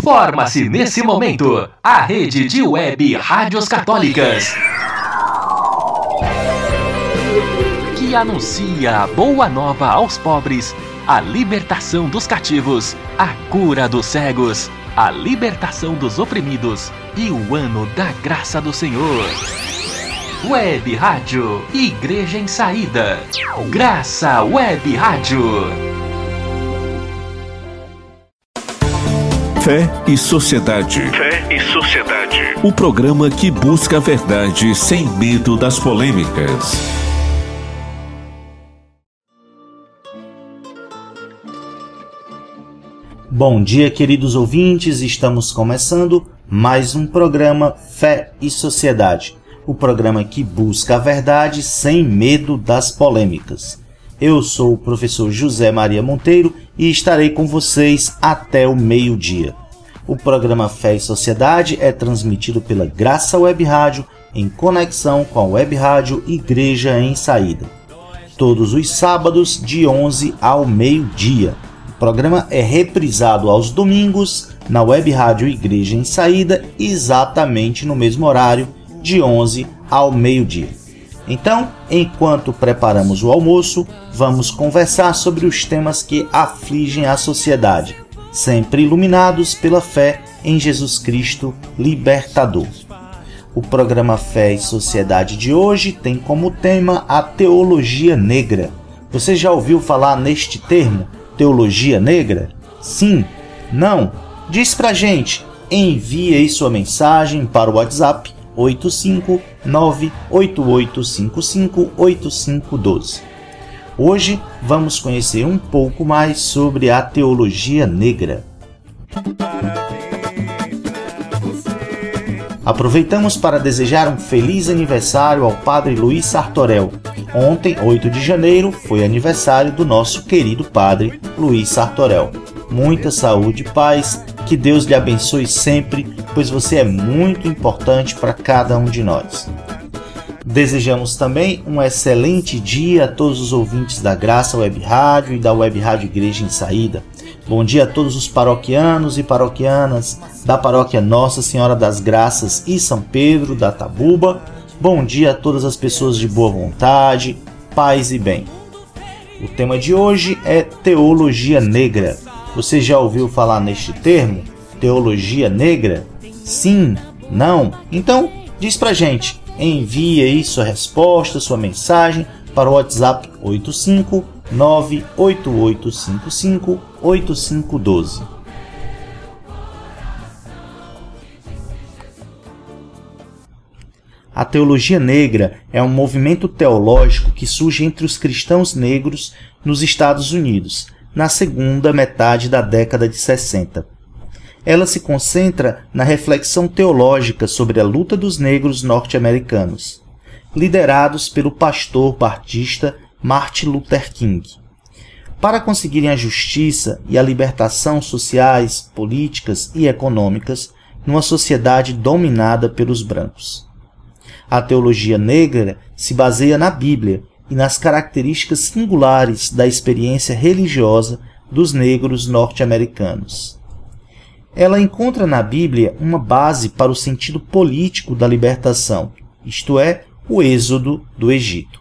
Forma-se nesse momento a rede de web rádios católicas que anuncia a boa nova aos pobres, a libertação dos cativos, a cura dos cegos, a libertação dos oprimidos e o ano da graça do Senhor. Web Rádio Igreja em Saída. Graça Web Rádio. Fé e Sociedade. Fé e Sociedade. O programa que busca a verdade sem medo das polêmicas. Bom dia, queridos ouvintes. Estamos começando mais um programa Fé e Sociedade. O programa que busca a verdade sem medo das polêmicas. Eu sou o professor José Maria Monteiro e estarei com vocês até o meio-dia. O programa Fé e Sociedade é transmitido pela Graça Web Rádio em conexão com a Web Rádio Igreja em Saída. Todos os sábados, de 11 ao meio-dia. O programa é reprisado aos domingos na Web Rádio Igreja em Saída, exatamente no mesmo horário, de 11 ao meio-dia. Então, enquanto preparamos o almoço, vamos conversar sobre os temas que afligem a sociedade, sempre iluminados pela fé em Jesus Cristo, libertador. O programa Fé e Sociedade de hoje tem como tema a teologia negra. Você já ouviu falar neste termo, teologia negra? Sim? Não? Diz pra gente. Envie aí sua mensagem para o WhatsApp 85988558512. Hoje vamos conhecer um pouco mais sobre a teologia negra. Aproveitamos para desejar um feliz aniversário ao Padre Luiz Sartorel. Ontem, 8 de janeiro, foi aniversário do nosso querido Padre Luiz Sartorel. Muita saúde paz, que Deus lhe abençoe sempre pois você é muito importante para cada um de nós. Desejamos também um excelente dia a todos os ouvintes da Graça Web Rádio e da Web Rádio Igreja em Saída. Bom dia a todos os paroquianos e paroquianas da paróquia Nossa Senhora das Graças e São Pedro da Tabuba. Bom dia a todas as pessoas de boa vontade, paz e bem. O tema de hoje é Teologia Negra. Você já ouviu falar neste termo? Teologia Negra? Sim? Não? Então, diz pra gente. Envie aí sua resposta, sua mensagem para o WhatsApp 85988558512. A teologia negra é um movimento teológico que surge entre os cristãos negros nos Estados Unidos, na segunda metade da década de 60 ela se concentra na reflexão teológica sobre a luta dos negros norte-americanos, liderados pelo pastor batista Martin Luther King. Para conseguirem a justiça e a libertação sociais, políticas e econômicas numa sociedade dominada pelos brancos. A teologia negra se baseia na Bíblia e nas características singulares da experiência religiosa dos negros norte-americanos ela encontra na Bíblia uma base para o sentido político da libertação, isto é, o êxodo do Egito.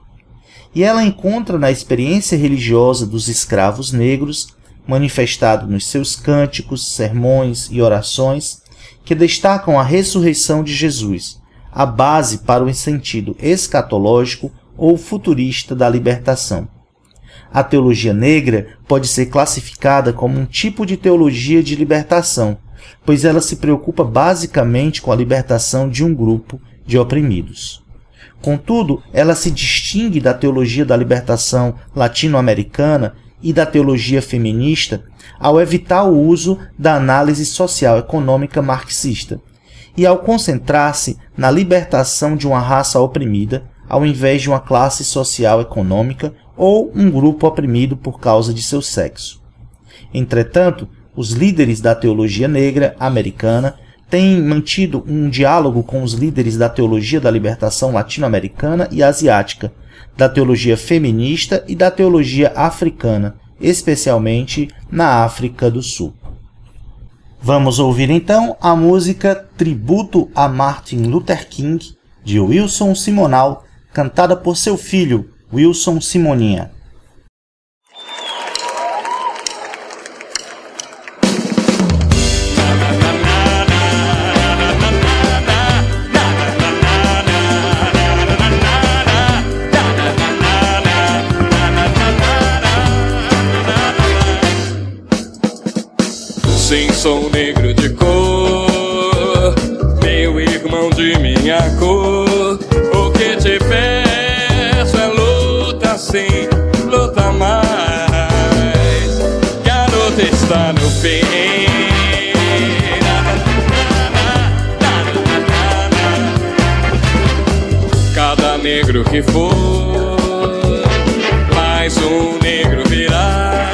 E ela encontra na experiência religiosa dos escravos negros, manifestado nos seus cânticos, sermões e orações, que destacam a ressurreição de Jesus, a base para o sentido escatológico ou futurista da libertação. A teologia negra pode ser classificada como um tipo de teologia de libertação, pois ela se preocupa basicamente com a libertação de um grupo de oprimidos. Contudo, ela se distingue da teologia da libertação latino-americana e da teologia feminista ao evitar o uso da análise social econômica marxista e ao concentrar-se na libertação de uma raça oprimida ao invés de uma classe social econômica ou um grupo oprimido por causa de seu sexo. Entretanto, os líderes da teologia negra americana têm mantido um diálogo com os líderes da teologia da libertação latino-americana e asiática, da teologia feminista e da teologia africana, especialmente na África do Sul. Vamos ouvir então a música Tributo a Martin Luther King, de Wilson Simonal, cantada por seu filho, Wilson Simoninha. Sim, sou negro de cor, meu irmão de minha cor. Negro que for, mais um negro virá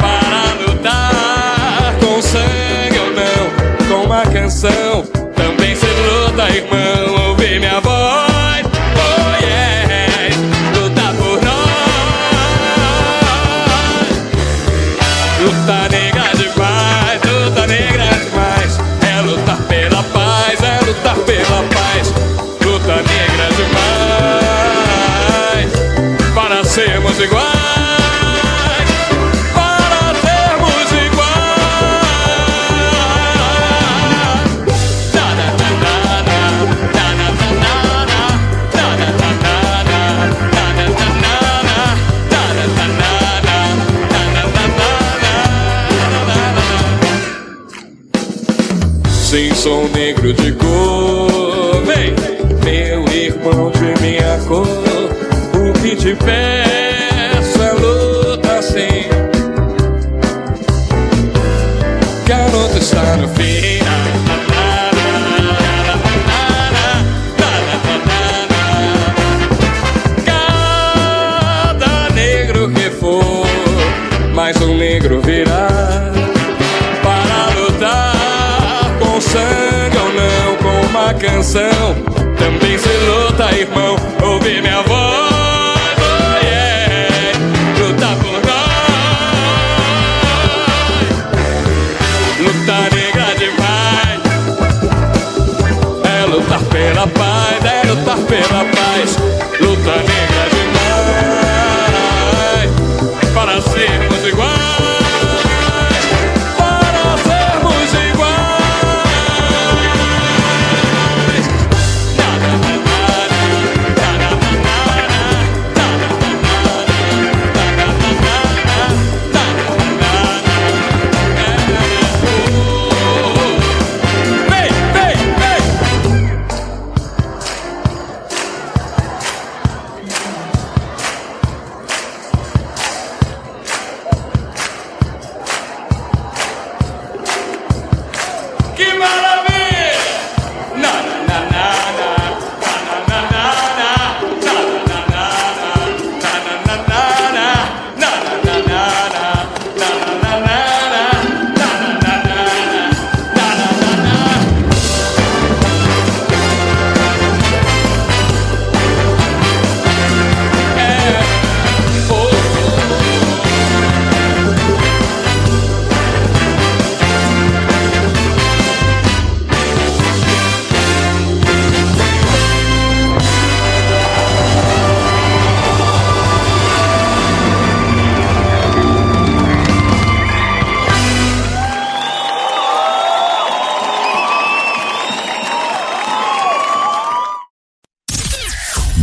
para lutar com sangue ou não, com uma canção. Sangue ou não, com uma canção. Também se luta, irmão, ouvir minha voz.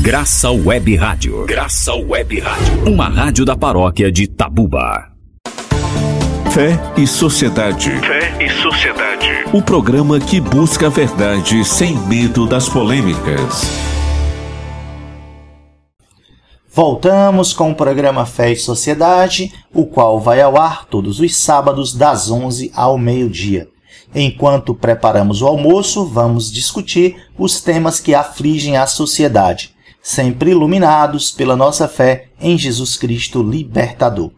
Graça Web Rádio. Graça Web Rádio. Uma rádio da paróquia de Tabuba. Fé e Sociedade. Fé e Sociedade. O programa que busca a verdade sem medo das polêmicas. Voltamos com o programa Fé e Sociedade, o qual vai ao ar todos os sábados das 11 ao meio-dia. Enquanto preparamos o almoço, vamos discutir os temas que afligem a sociedade, sempre iluminados pela nossa fé em Jesus Cristo Libertador.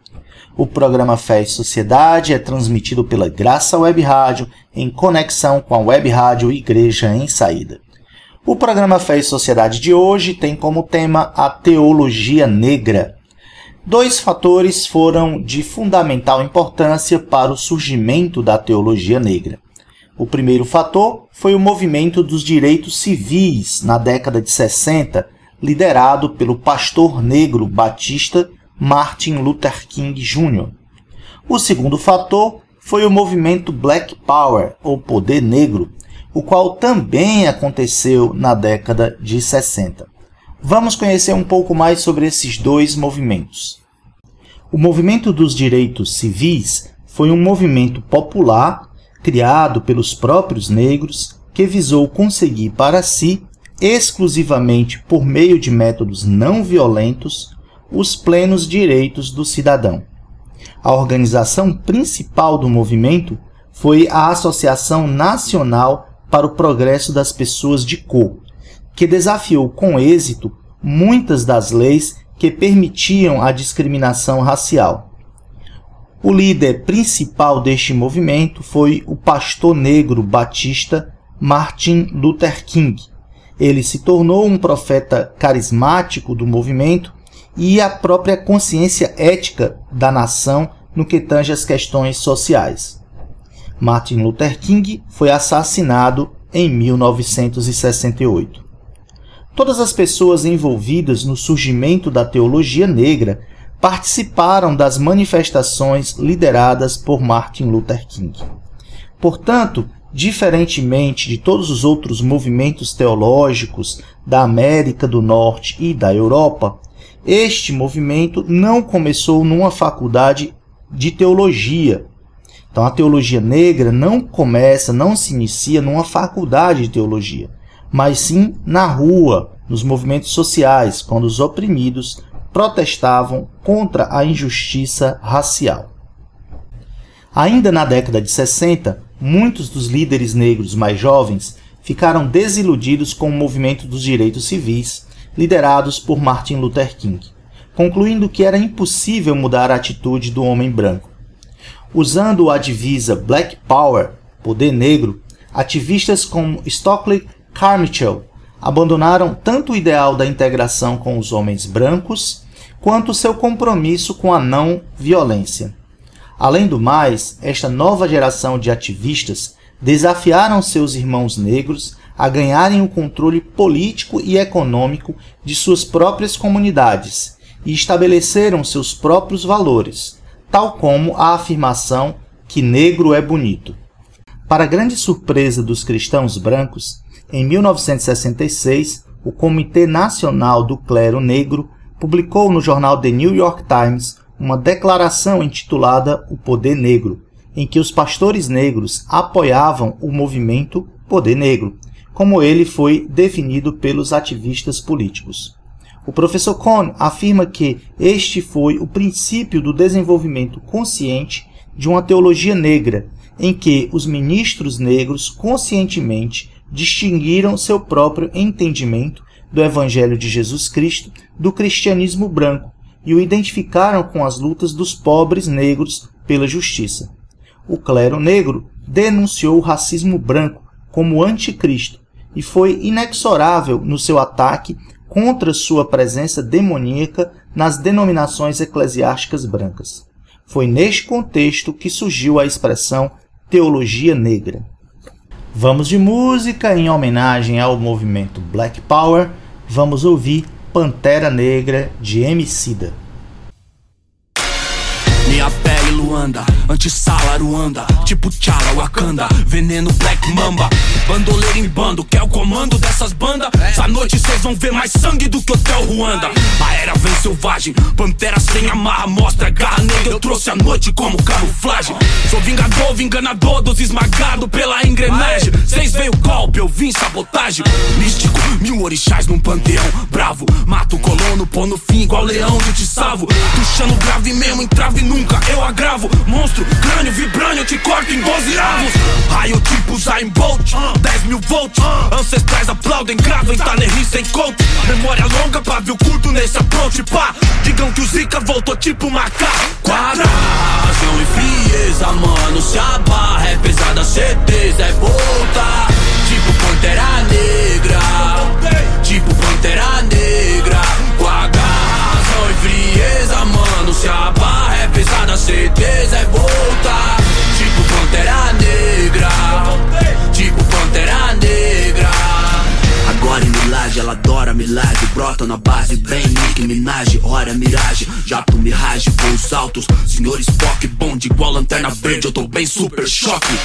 O programa Fé e Sociedade é transmitido pela Graça Web Rádio em conexão com a Web Rádio Igreja em Saída. O programa Fé e Sociedade de hoje tem como tema a teologia negra. Dois fatores foram de fundamental importância para o surgimento da teologia negra. O primeiro fator foi o movimento dos direitos civis na década de 60, liderado pelo pastor negro batista Martin Luther King Jr. O segundo fator foi o movimento Black Power, ou Poder Negro, o qual também aconteceu na década de 60. Vamos conhecer um pouco mais sobre esses dois movimentos. O movimento dos direitos civis foi um movimento popular criado pelos próprios negros que visou conseguir para si, exclusivamente por meio de métodos não violentos, os plenos direitos do cidadão. A organização principal do movimento foi a Associação Nacional para o Progresso das Pessoas de Cor, que desafiou com êxito muitas das leis que permitiam a discriminação racial. O líder principal deste movimento foi o pastor negro batista Martin Luther King. Ele se tornou um profeta carismático do movimento e a própria consciência ética da nação no que tange às questões sociais. Martin Luther King foi assassinado em 1968. Todas as pessoas envolvidas no surgimento da teologia negra participaram das manifestações lideradas por Martin Luther King. Portanto, diferentemente de todos os outros movimentos teológicos da América do Norte e da Europa, este movimento não começou numa faculdade de teologia. Então, a teologia negra não começa, não se inicia numa faculdade de teologia, mas sim na rua, nos movimentos sociais, quando os oprimidos protestavam contra a injustiça racial. Ainda na década de 60, muitos dos líderes negros mais jovens ficaram desiludidos com o movimento dos direitos civis, liderados por Martin Luther King, concluindo que era impossível mudar a atitude do homem branco. Usando a divisa Black Power, poder negro, ativistas como Stockley Carmichael abandonaram tanto o ideal da integração com os homens brancos quanto seu compromisso com a não violência. Além do mais, esta nova geração de ativistas desafiaram seus irmãos negros a ganharem o controle político e econômico de suas próprias comunidades e estabeleceram seus próprios valores, tal como a afirmação que negro é bonito. Para grande surpresa dos cristãos brancos, em 1966, o Comitê Nacional do Clero Negro publicou no jornal The New York Times uma declaração intitulada O Poder Negro, em que os pastores negros apoiavam o movimento Poder Negro, como ele foi definido pelos ativistas políticos. O professor Cohn afirma que este foi o princípio do desenvolvimento consciente de uma teologia negra, em que os ministros negros conscientemente distinguiram seu próprio entendimento do Evangelho de Jesus Cristo do cristianismo branco e o identificaram com as lutas dos pobres negros pela justiça. O clero negro denunciou o racismo branco como anticristo e foi inexorável no seu ataque contra sua presença demoníaca nas denominações eclesiásticas brancas. Foi neste contexto que surgiu a expressão teologia negra. Vamos de música em homenagem ao movimento Black Power. Vamos ouvir Pantera Negra de Emicida. Minha pele Luanda, antissala Ruanda, tipo Tchala Wakanda, veneno Black Mamba, bandoleiro em bando, que é o comando dessas bandas. Essa noite vocês vão ver mais sangue do que Hotel Ruanda. A era vem selvagem, pantera sem amarra, mostra garra negra. Eu trouxe a noite como camuflagem. Sou vingador, enganador dos esmagados pela engrenagem. Vocês veio golpe, eu vim sabotagem. Místico, mil orixás num panteão, bravo. Mato o colono, pô no fim, igual leão, eu te salvo. Tuxando grave mesmo, entrave nunca, eu agravo. Monstro, crânio, vibrânio, eu te corto em 12 avos. Raio tipo Zayn Bolt, 10 mil volts. Ancestrais aplaudem, gravem, tá nerri sem coach. Memória longa, pavio curto nesse approach, pá. Digam que o Zika voltou tipo macaco. Coragem e frieza, mano. Se a barra é pesada, certeza é volta. Tipo Pantera Negra. Tipo Pantera Negra. certeza é voltar. Milagre brota na base Bem Nick Minaj, hora miragem Jato mirage, voos altos Senhor Spock, bonde igual lanterna verde Eu tô bem super choque.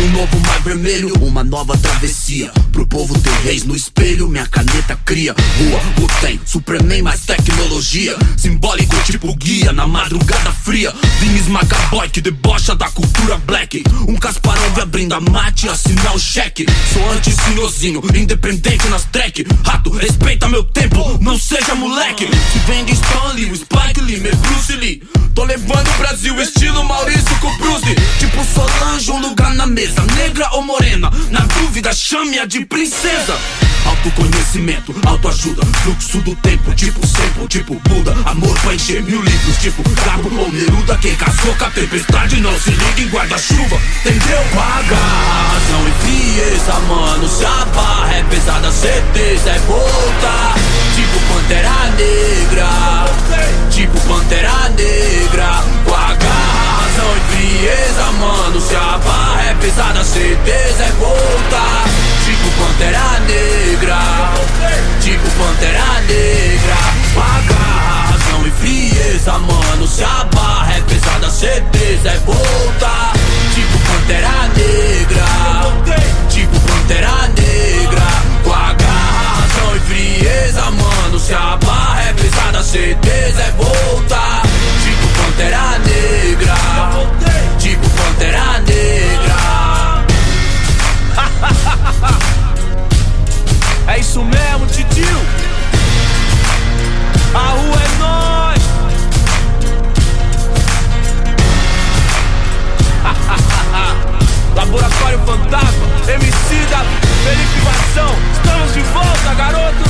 Um novo mar vermelho, uma nova travessia Pro povo ter reis no espelho, minha caneta cria Rua, Uten, Superman mais tecnologia Simbólico tipo guia na madrugada fria Vim esmagar boy que debocha da cultura black Um Kasparov abrindo a mate, assinar o cheque Sou anti-senhorzinho, independente nas track Rato, respeita meu tempo, não seja moleque Se vem de Stanley, o Spike Lee, meu Bruce Lee Tô levando o Brasil estilo Maurício com Bruce Tipo Solange, um lugar na mesa negra ou morena, na dúvida chame-a de princesa. Autoconhecimento, autoajuda, fluxo do tempo, tipo sempre, tipo Buda. Amor pra encher mil livros, tipo Cabo ou Neruda. Quem casou com a tempestade não se liga em guarda-chuva, entendeu? Paga razão e frieza, mano. Se a barra é pesada, certeza é volta. Tipo Pantera Negra, tipo Pantera Negra. Com a razão e frieza, mano. Se a barra é pesada, certeza é volta. Tipo Pantera Negra, Verificação. Estamos de volta, garoto.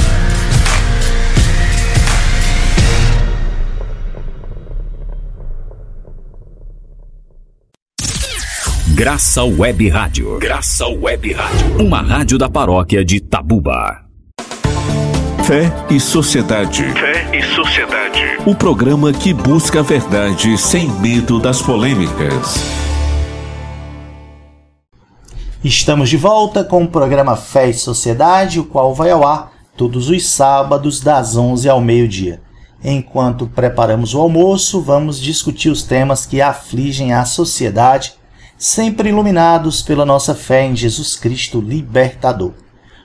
Graça Web Rádio. Graça Web Rádio. Uma rádio da paróquia de Tabuba. Fé e Sociedade. Fé e Sociedade. O programa que busca a verdade sem medo das polêmicas. Estamos de volta com o programa Fé e Sociedade, o qual vai ao ar todos os sábados das 11 ao meio-dia. Enquanto preparamos o almoço, vamos discutir os temas que afligem a sociedade sempre iluminados pela nossa fé em Jesus Cristo Libertador.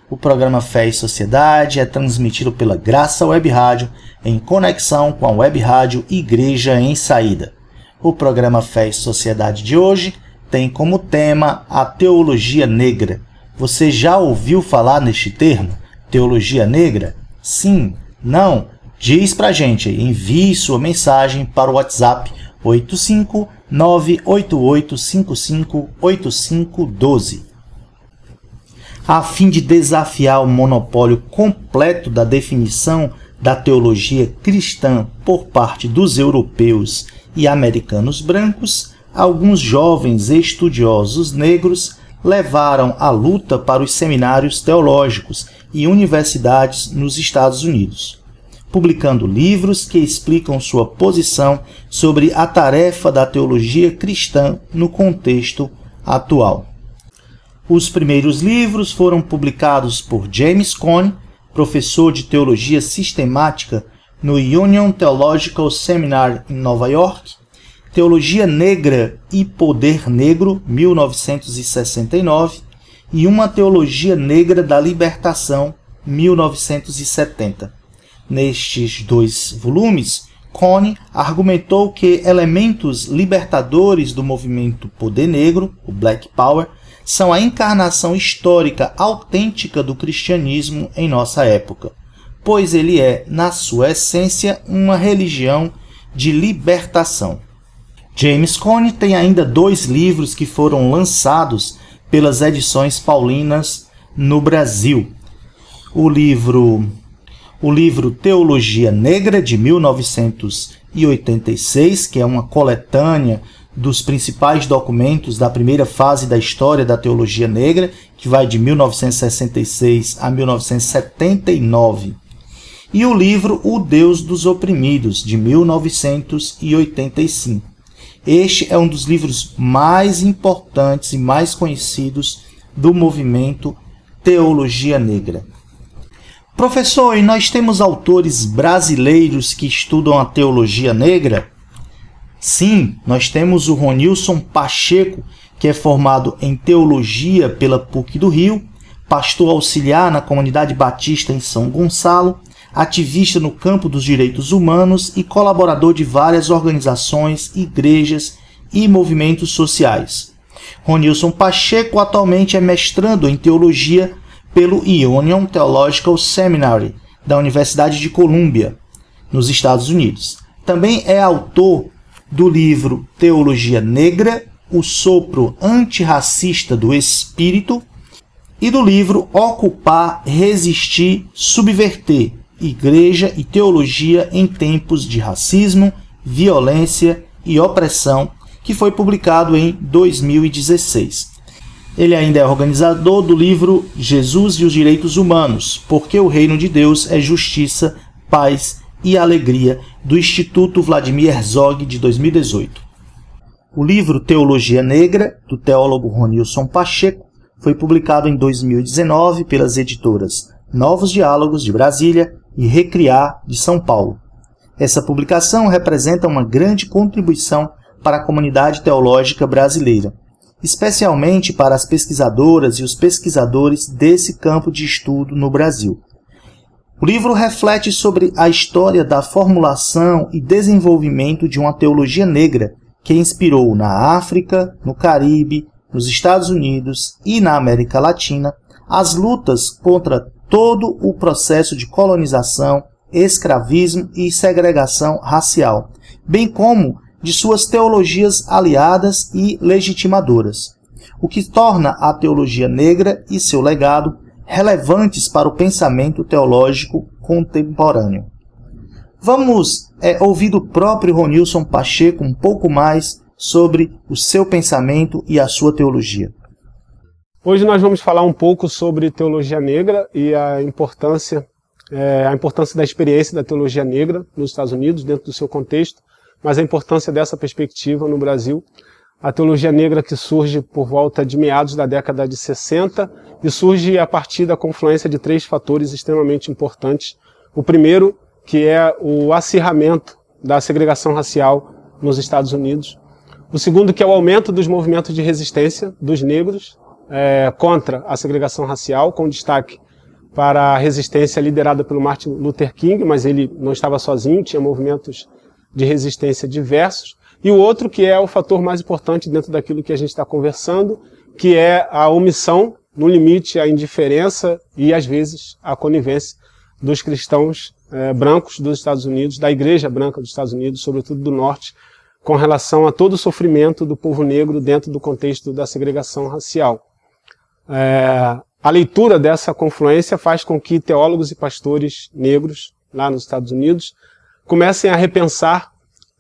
O programa Fé e Sociedade é transmitido pela Graça Web Rádio em conexão com a Web Rádio Igreja em Saída. O programa Fé e Sociedade de hoje tem como tema a teologia negra. Você já ouviu falar neste termo? Teologia negra? Sim? Não? Diz pra gente, envie sua mensagem para o WhatsApp 85 988558512. A fim de desafiar o monopólio completo da definição da teologia cristã por parte dos europeus e americanos brancos, alguns jovens estudiosos negros levaram a luta para os seminários teológicos e universidades nos Estados Unidos publicando livros que explicam sua posição sobre a tarefa da teologia cristã no contexto atual. Os primeiros livros foram publicados por James Cone, professor de teologia sistemática no Union Theological Seminar em Nova York, Teologia Negra e Poder Negro, 1969, e Uma Teologia Negra da Libertação, 1970. Nestes dois volumes, Cone argumentou que elementos libertadores do movimento Poder Negro, o Black Power, são a encarnação histórica autêntica do cristianismo em nossa época, pois ele é, na sua essência, uma religião de libertação. James Cone tem ainda dois livros que foram lançados pelas edições paulinas no Brasil. O livro o livro Teologia Negra, de 1986, que é uma coletânea dos principais documentos da primeira fase da história da teologia negra, que vai de 1966 a 1979. E o livro O Deus dos Oprimidos, de 1985. Este é um dos livros mais importantes e mais conhecidos do movimento Teologia Negra. Professor, e nós temos autores brasileiros que estudam a teologia negra? Sim, nós temos o Ronilson Pacheco, que é formado em teologia pela PUC do Rio, pastor auxiliar na comunidade batista em São Gonçalo, ativista no campo dos direitos humanos e colaborador de várias organizações, igrejas e movimentos sociais. Ronilson Pacheco atualmente é mestrando em teologia pelo Union Theological Seminary da Universidade de Columbia, nos Estados Unidos. Também é autor do livro Teologia Negra, o sopro antirracista do espírito, e do livro Ocupar, Resistir, Subverter: Igreja e Teologia em Tempos de Racismo, Violência e Opressão, que foi publicado em 2016. Ele ainda é organizador do livro Jesus e os Direitos Humanos, porque o Reino de Deus é Justiça, Paz e Alegria, do Instituto Vladimir Herzog de 2018. O livro Teologia Negra, do teólogo Ronilson Pacheco, foi publicado em 2019 pelas editoras Novos Diálogos de Brasília e Recriar de São Paulo. Essa publicação representa uma grande contribuição para a comunidade teológica brasileira especialmente para as pesquisadoras e os pesquisadores desse campo de estudo no Brasil. O livro reflete sobre a história da formulação e desenvolvimento de uma teologia negra que inspirou na África, no Caribe, nos Estados Unidos e na América Latina as lutas contra todo o processo de colonização, escravismo e segregação racial, bem como de suas teologias aliadas e legitimadoras, o que torna a teologia negra e seu legado relevantes para o pensamento teológico contemporâneo. Vamos é, ouvir do próprio Ronilson Pacheco um pouco mais sobre o seu pensamento e a sua teologia. Hoje nós vamos falar um pouco sobre teologia negra e a importância, é, a importância da experiência da teologia negra nos Estados Unidos, dentro do seu contexto, mas a importância dessa perspectiva no Brasil. A teologia negra que surge por volta de meados da década de 60 e surge a partir da confluência de três fatores extremamente importantes. O primeiro, que é o acirramento da segregação racial nos Estados Unidos. O segundo, que é o aumento dos movimentos de resistência dos negros é, contra a segregação racial, com destaque para a resistência liderada pelo Martin Luther King, mas ele não estava sozinho, tinha movimentos de resistência diversos, e o outro que é o fator mais importante dentro daquilo que a gente está conversando, que é a omissão, no limite, a indiferença e, às vezes, a conivência dos cristãos eh, brancos dos Estados Unidos, da Igreja Branca dos Estados Unidos, sobretudo do Norte, com relação a todo o sofrimento do povo negro dentro do contexto da segregação racial. É, a leitura dessa confluência faz com que teólogos e pastores negros lá nos Estados Unidos comecem a repensar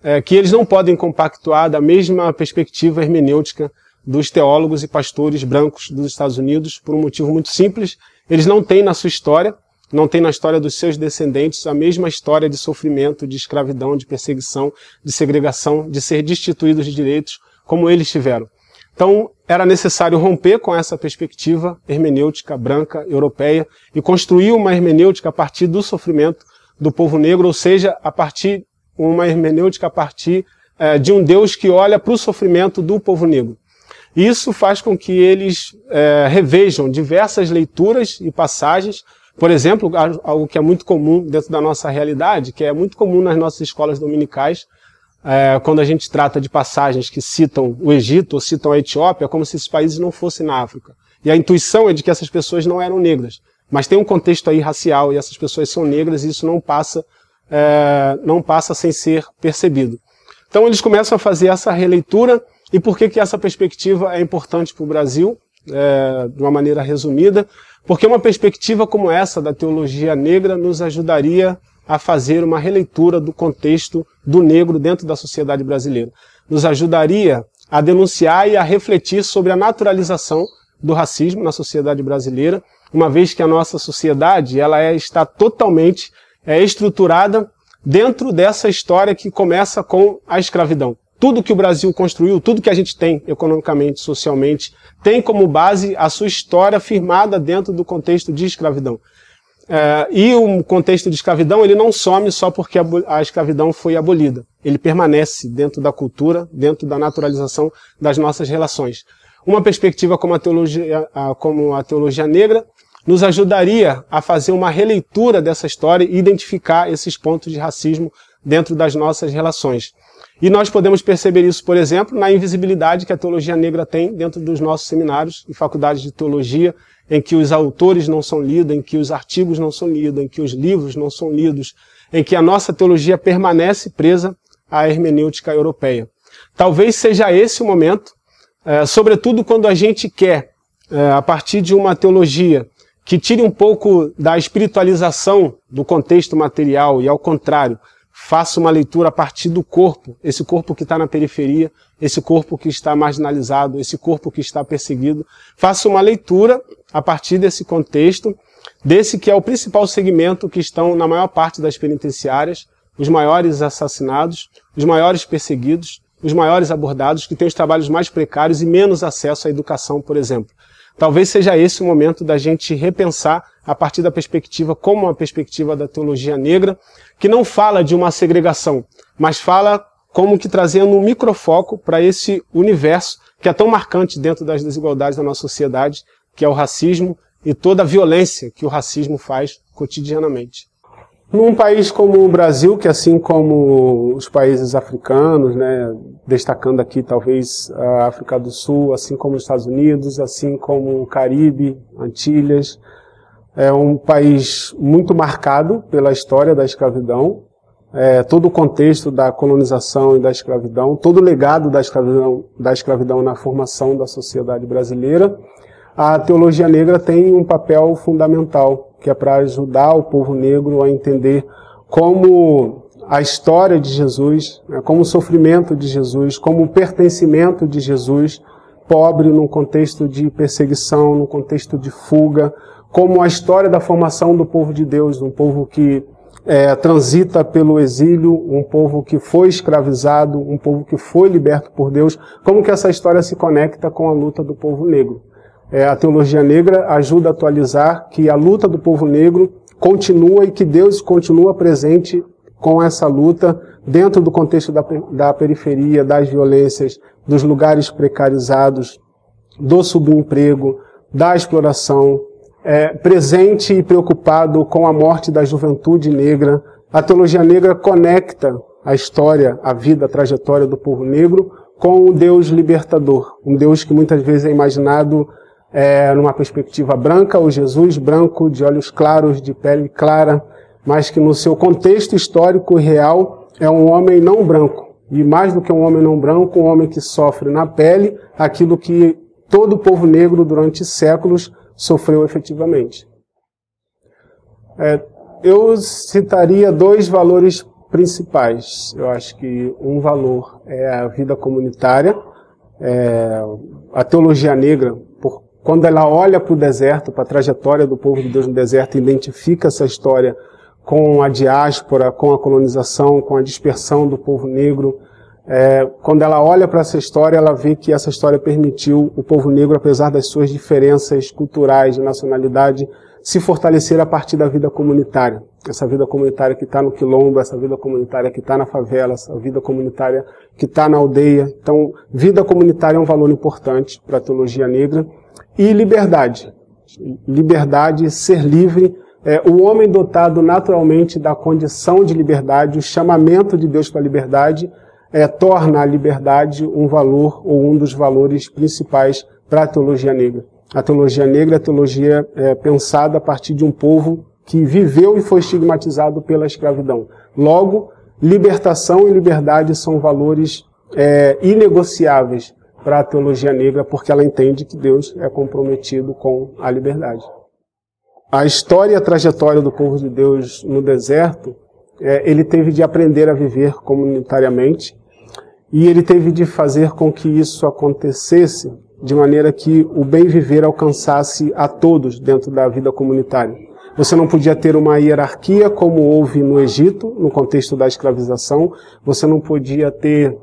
é, que eles não podem compactuar da mesma perspectiva hermenêutica dos teólogos e pastores brancos dos Estados Unidos por um motivo muito simples. Eles não têm na sua história, não têm na história dos seus descendentes a mesma história de sofrimento, de escravidão, de perseguição, de segregação, de ser destituídos de direitos como eles tiveram. Então, era necessário romper com essa perspectiva hermenêutica branca europeia e construir uma hermenêutica a partir do sofrimento do povo negro, ou seja, a partir uma hermenêutica a partir é, de um Deus que olha para o sofrimento do povo negro. Isso faz com que eles é, revejam diversas leituras e passagens, por exemplo, algo que é muito comum dentro da nossa realidade, que é muito comum nas nossas escolas dominicais, é, quando a gente trata de passagens que citam o Egito ou citam a Etiópia, como se esses países não fossem na África. E a intuição é de que essas pessoas não eram negras. Mas tem um contexto aí racial e essas pessoas são negras e isso não passa, é, não passa sem ser percebido. Então eles começam a fazer essa releitura e por que, que essa perspectiva é importante para o Brasil, é, de uma maneira resumida? Porque uma perspectiva como essa da teologia negra nos ajudaria a fazer uma releitura do contexto do negro dentro da sociedade brasileira. Nos ajudaria a denunciar e a refletir sobre a naturalização do racismo na sociedade brasileira uma vez que a nossa sociedade ela é, está totalmente é, estruturada dentro dessa história que começa com a escravidão. Tudo que o Brasil construiu, tudo que a gente tem economicamente, socialmente, tem como base a sua história firmada dentro do contexto de escravidão. É, e o contexto de escravidão ele não some só porque a, a escravidão foi abolida. Ele permanece dentro da cultura, dentro da naturalização das nossas relações. Uma perspectiva como a teologia, como a teologia negra nos ajudaria a fazer uma releitura dessa história e identificar esses pontos de racismo dentro das nossas relações. E nós podemos perceber isso, por exemplo, na invisibilidade que a teologia negra tem dentro dos nossos seminários e faculdades de teologia, em que os autores não são lidos, em que os artigos não são lidos, em que os livros não são lidos, em que a nossa teologia permanece presa à hermenêutica europeia. Talvez seja esse o momento, é, sobretudo quando a gente quer, é, a partir de uma teologia que tire um pouco da espiritualização do contexto material e, ao contrário, faça uma leitura a partir do corpo, esse corpo que está na periferia, esse corpo que está marginalizado, esse corpo que está perseguido. Faça uma leitura a partir desse contexto, desse que é o principal segmento que estão na maior parte das penitenciárias, os maiores assassinados, os maiores perseguidos, os maiores abordados, que têm os trabalhos mais precários e menos acesso à educação, por exemplo. Talvez seja esse o momento da gente repensar a partir da perspectiva como uma perspectiva da teologia negra, que não fala de uma segregação, mas fala como que trazendo um microfoco para esse universo que é tão marcante dentro das desigualdades da nossa sociedade, que é o racismo e toda a violência que o racismo faz cotidianamente. Num país como o Brasil, que assim como os países africanos, né, destacando aqui talvez a África do Sul, assim como os Estados Unidos, assim como o Caribe, Antilhas, é um país muito marcado pela história da escravidão, é, todo o contexto da colonização e da escravidão, todo o legado da escravidão, da escravidão na formação da sociedade brasileira. A teologia negra tem um papel fundamental que é para ajudar o povo negro a entender como a história de Jesus, né, como o sofrimento de Jesus, como o pertencimento de Jesus, pobre num contexto de perseguição, num contexto de fuga, como a história da formação do povo de Deus, um povo que é, transita pelo exílio, um povo que foi escravizado, um povo que foi liberto por Deus, como que essa história se conecta com a luta do povo negro? É, a teologia negra ajuda a atualizar que a luta do povo negro continua e que Deus continua presente com essa luta dentro do contexto da, da periferia, das violências, dos lugares precarizados, do subemprego, da exploração, é, presente e preocupado com a morte da juventude negra. A teologia negra conecta a história, a vida, a trajetória do povo negro com o Deus libertador, um Deus que muitas vezes é imaginado é, numa perspectiva branca, o Jesus branco, de olhos claros, de pele clara, mas que no seu contexto histórico e real é um homem não branco. E mais do que um homem não branco, um homem que sofre na pele aquilo que todo povo negro durante séculos sofreu efetivamente. É, eu citaria dois valores principais. Eu acho que um valor é a vida comunitária, é, a teologia negra quando ela olha para o deserto, para a trajetória do povo de Deus no deserto, identifica essa história com a diáspora, com a colonização, com a dispersão do povo negro. É, quando ela olha para essa história, ela vê que essa história permitiu o povo negro, apesar das suas diferenças culturais, de nacionalidade, se fortalecer a partir da vida comunitária. Essa vida comunitária que está no quilombo, essa vida comunitária que está na favela, essa vida comunitária que está na aldeia. Então, vida comunitária é um valor importante para a teologia negra e liberdade. Liberdade, ser livre, é, o homem dotado naturalmente da condição de liberdade, o chamamento de Deus para a liberdade, é, torna a liberdade um valor ou um dos valores principais para a teologia negra. A teologia negra é a teologia é, pensada a partir de um povo que viveu e foi estigmatizado pela escravidão. Logo, libertação e liberdade são valores é, inegociáveis para a teologia negra, porque ela entende que Deus é comprometido com a liberdade. A história e a trajetória do povo de Deus no deserto, é, ele teve de aprender a viver comunitariamente e ele teve de fazer com que isso acontecesse de maneira que o bem viver alcançasse a todos dentro da vida comunitária. Você não podia ter uma hierarquia como houve no Egito, no contexto da escravização. Você não podia ter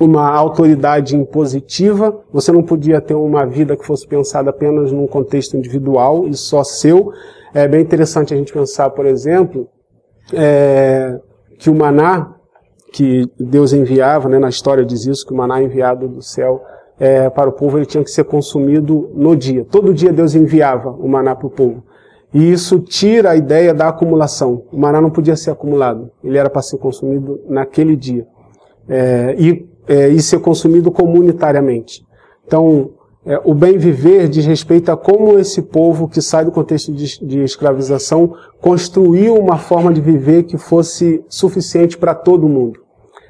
uma autoridade impositiva, você não podia ter uma vida que fosse pensada apenas num contexto individual e só seu. É bem interessante a gente pensar, por exemplo, é, que o maná que Deus enviava, né, na história diz isso, que o maná enviado do céu é, para o povo ele tinha que ser consumido no dia. Todo dia Deus enviava o maná para o povo. E isso tira a ideia da acumulação. O maná não podia ser acumulado, ele era para ser consumido naquele dia. É, e, é, e ser consumido comunitariamente. Então, é, o bem viver diz respeito a como esse povo que sai do contexto de, de escravização construiu uma forma de viver que fosse suficiente para todo mundo.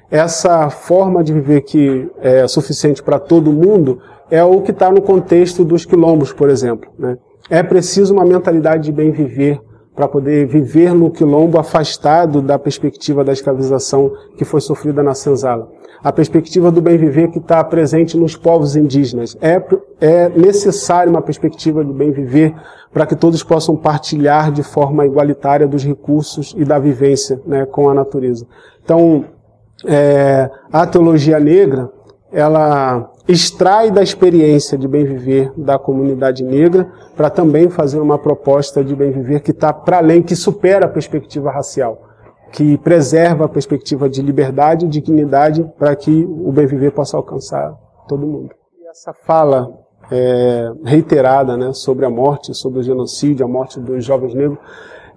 Essa forma de viver que é suficiente para todo mundo é o que está no contexto dos quilombos, por exemplo. Né? É preciso uma mentalidade de bem viver para poder viver no quilombo afastado da perspectiva da escravização que foi sofrida na senzala. A perspectiva do bem viver que está presente nos povos indígenas. É, é necessário uma perspectiva do bem viver para que todos possam partilhar de forma igualitária dos recursos e da vivência né, com a natureza. Então, é, a teologia negra, ela extrai da experiência de bem viver da comunidade negra para também fazer uma proposta de bem viver que está para além, que supera a perspectiva racial, que preserva a perspectiva de liberdade e dignidade para que o bem viver possa alcançar todo mundo. E essa fala é, reiterada né, sobre a morte, sobre o genocídio, a morte dos jovens negros,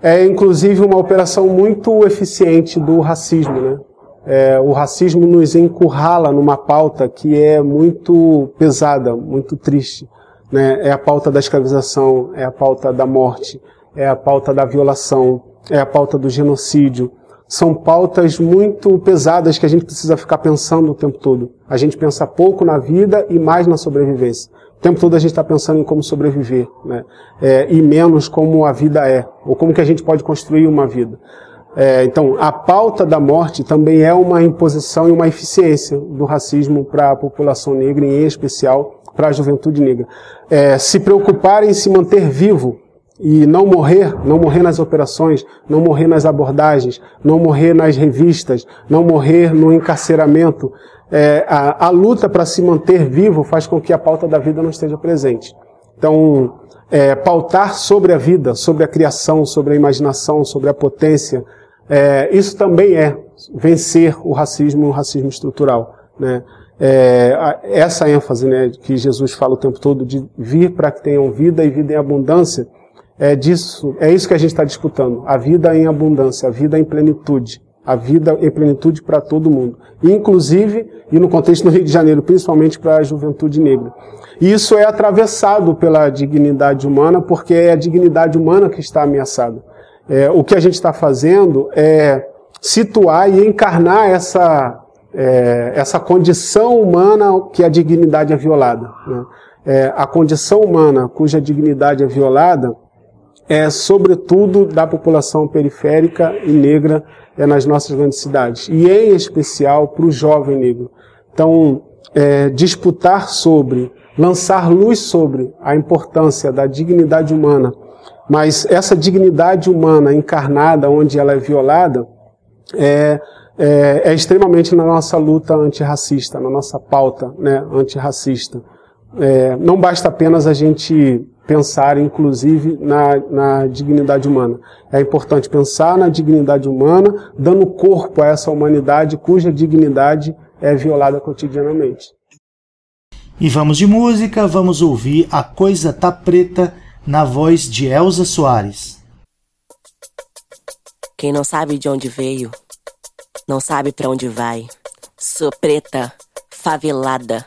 é inclusive uma operação muito eficiente do racismo, né? É, o racismo nos encurrala numa pauta que é muito pesada, muito triste. Né? É a pauta da escravização, é a pauta da morte, é a pauta da violação, é a pauta do genocídio. São pautas muito pesadas que a gente precisa ficar pensando o tempo todo. A gente pensa pouco na vida e mais na sobrevivência. O tempo todo a gente está pensando em como sobreviver, né? É, e menos como a vida é, ou como que a gente pode construir uma vida. É, então, a pauta da morte também é uma imposição e uma eficiência do racismo para a população negra, em especial para a juventude negra. É, se preocupar em se manter vivo e não morrer, não morrer nas operações, não morrer nas abordagens, não morrer nas revistas, não morrer no encarceramento. É, a, a luta para se manter vivo faz com que a pauta da vida não esteja presente. Então, é, pautar sobre a vida, sobre a criação, sobre a imaginação, sobre a potência, é, isso também é vencer o racismo, o racismo estrutural. Né? É, essa ênfase né, que Jesus fala o tempo todo de vir para que tenham vida e vida em abundância, é disso, é isso que a gente está disputando. A vida em abundância, a vida em plenitude. A vida em plenitude para todo mundo. Inclusive, e no contexto do Rio de Janeiro, principalmente para a juventude negra. E isso é atravessado pela dignidade humana, porque é a dignidade humana que está ameaçada. É, o que a gente está fazendo é situar e encarnar essa, é, essa condição humana que a dignidade é violada. Né? É, a condição humana cuja dignidade é violada é, sobretudo, da população periférica e negra é, nas nossas grandes cidades, e em especial para o jovem negro. Então, é, disputar sobre, lançar luz sobre a importância da dignidade humana mas essa dignidade humana encarnada, onde ela é violada, é, é, é extremamente na nossa luta antirracista, na nossa pauta né, antirracista. É, não basta apenas a gente pensar, inclusive, na, na dignidade humana. É importante pensar na dignidade humana, dando corpo a essa humanidade cuja dignidade é violada cotidianamente. E vamos de música, vamos ouvir A Coisa Tá Preta na voz de Elza Soares. Quem não sabe de onde veio, não sabe para onde vai. Sou preta, favelada,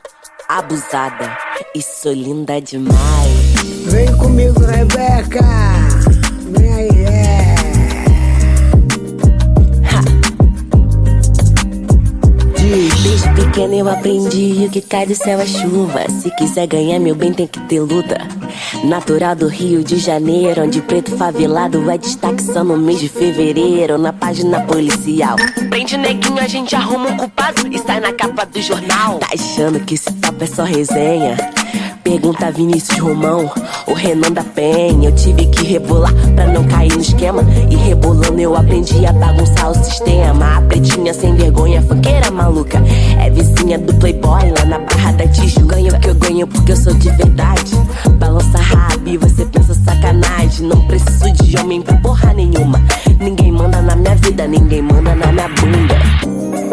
abusada e sou linda demais. Vem comigo, Rebeca. Pequena eu aprendi o que cai do céu é chuva. Se quiser ganhar meu bem, tem que ter luta. Natural do Rio de Janeiro, onde preto favelado é destaque só no mês de fevereiro, na página policial. Prende neguinho, a gente arruma um culpado e sai na capa do jornal. Tá achando que esse papo é só resenha? Pergunta Vinícius Romão, o Renan da Penha. Eu tive que rebolar pra não cair no esquema. E rebolando eu aprendi a bagunçar o sistema. A pretinha sem vergonha, funkeira maluca. É vizinha do Playboy lá na Barra da Tijuca. Ganho que eu ganho porque eu sou de verdade. Balança rabo e você pensa sacanagem. Não preciso de mim pra porra nenhuma. Ninguém manda na minha vida, ninguém manda na minha bunda.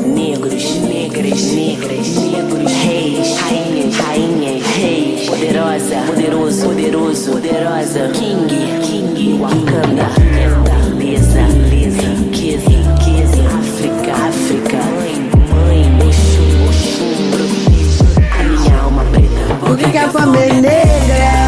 Negros, negras, negras, negros, reis, rainhas, rainhas, poderosa, poderoso, poderoso, poderosa, king, king, Wakanda, beleza, beleza, riqueza, riqueza, África, África, mãe, mãe, Oxum, Oxum, minha alma preta. Por que, que a é negra?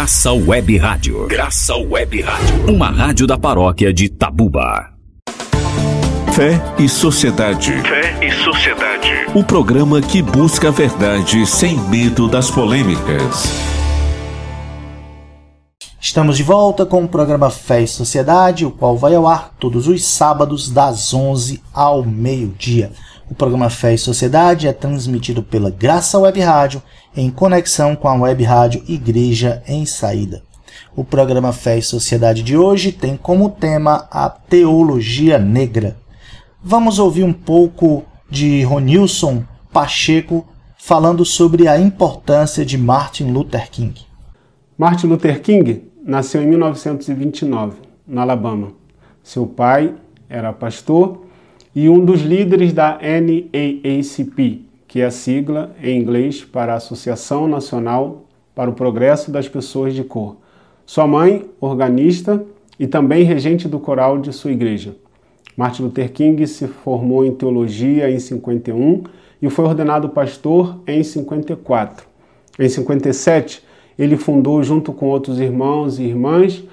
Graça Web Rádio. Graça Web Rádio. Uma rádio da paróquia de Tabuba. Fé e Sociedade. Fé e Sociedade. O programa que busca a verdade sem medo das polêmicas. Estamos de volta com o programa Fé e Sociedade, o qual vai ao ar todos os sábados das 11 ao meio-dia. O programa Fé e Sociedade é transmitido pela Graça Web Rádio em conexão com a Web Rádio Igreja em Saída. O programa Fé e Sociedade de hoje tem como tema a teologia negra. Vamos ouvir um pouco de Ronilson Pacheco falando sobre a importância de Martin Luther King. Martin Luther King nasceu em 1929, no Alabama. Seu pai era pastor e um dos líderes da NAACP, que é a sigla em inglês para Associação Nacional para o Progresso das Pessoas de Cor. Sua mãe, organista e também regente do coral de sua igreja. Martin Luther King se formou em teologia em 51 e foi ordenado pastor em 54. Em 57, ele fundou, junto com outros irmãos e irmãs,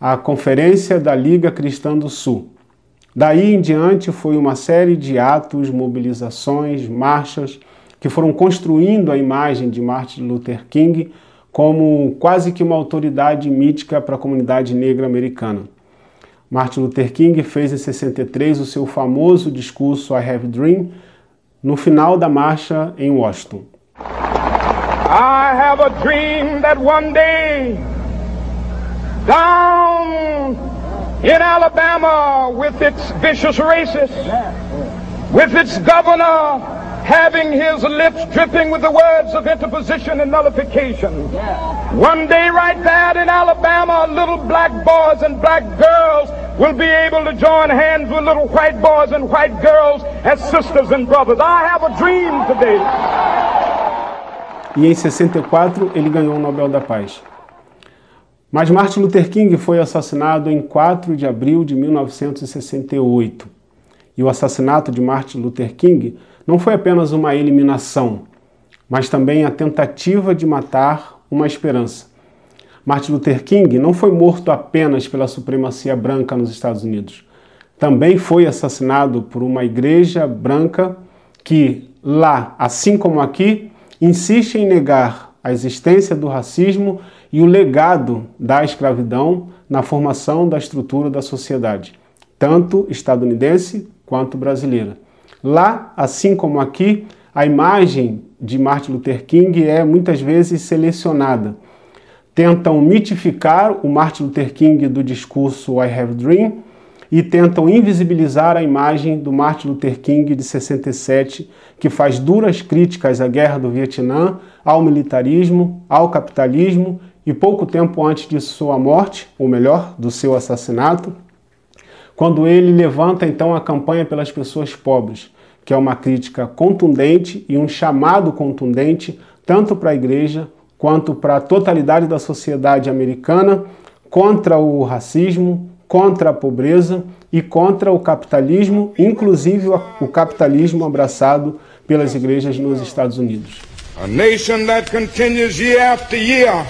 a Conferência da Liga Cristã do Sul. Daí em diante foi uma série de atos, mobilizações, marchas que foram construindo a imagem de Martin Luther King como quase que uma autoridade mítica para a comunidade negra americana. Martin Luther King fez em 63 o seu famoso discurso I Have a Dream no final da marcha em Washington. I have a dream that one day down in Alabama with its vicious racists, with its governor having his lips dripping with the words of interposition and nullification. One day right there in Alabama, little black boys and black girls will be able to join hands with little white boys and white girls as sisters and brothers. I have a dream today. E em 64 ele ganhou o Nobel da Paz. Mas Martin Luther King foi assassinado em 4 de abril de 1968. E o assassinato de Martin Luther King não foi apenas uma eliminação, mas também a tentativa de matar uma esperança. Martin Luther King não foi morto apenas pela supremacia branca nos Estados Unidos. Também foi assassinado por uma igreja branca que, lá, assim como aqui, insiste em negar a existência do racismo e o legado da escravidão na formação da estrutura da sociedade, tanto estadunidense quanto brasileira. Lá, assim como aqui, a imagem de Martin Luther King é muitas vezes selecionada. tentam mitificar o Martin Luther King do discurso I Have a Dream e tentam invisibilizar a imagem do Martin Luther King de 67, que faz duras críticas à guerra do Vietnã, ao militarismo, ao capitalismo e pouco tempo antes de sua morte, ou melhor, do seu assassinato, quando ele levanta então a campanha pelas pessoas pobres, que é uma crítica contundente e um chamado contundente tanto para a igreja quanto para a totalidade da sociedade americana contra o racismo, contra a pobreza e contra o capitalismo, inclusive o capitalismo abraçado pelas igrejas nos Estados Unidos. A nation that continues year after year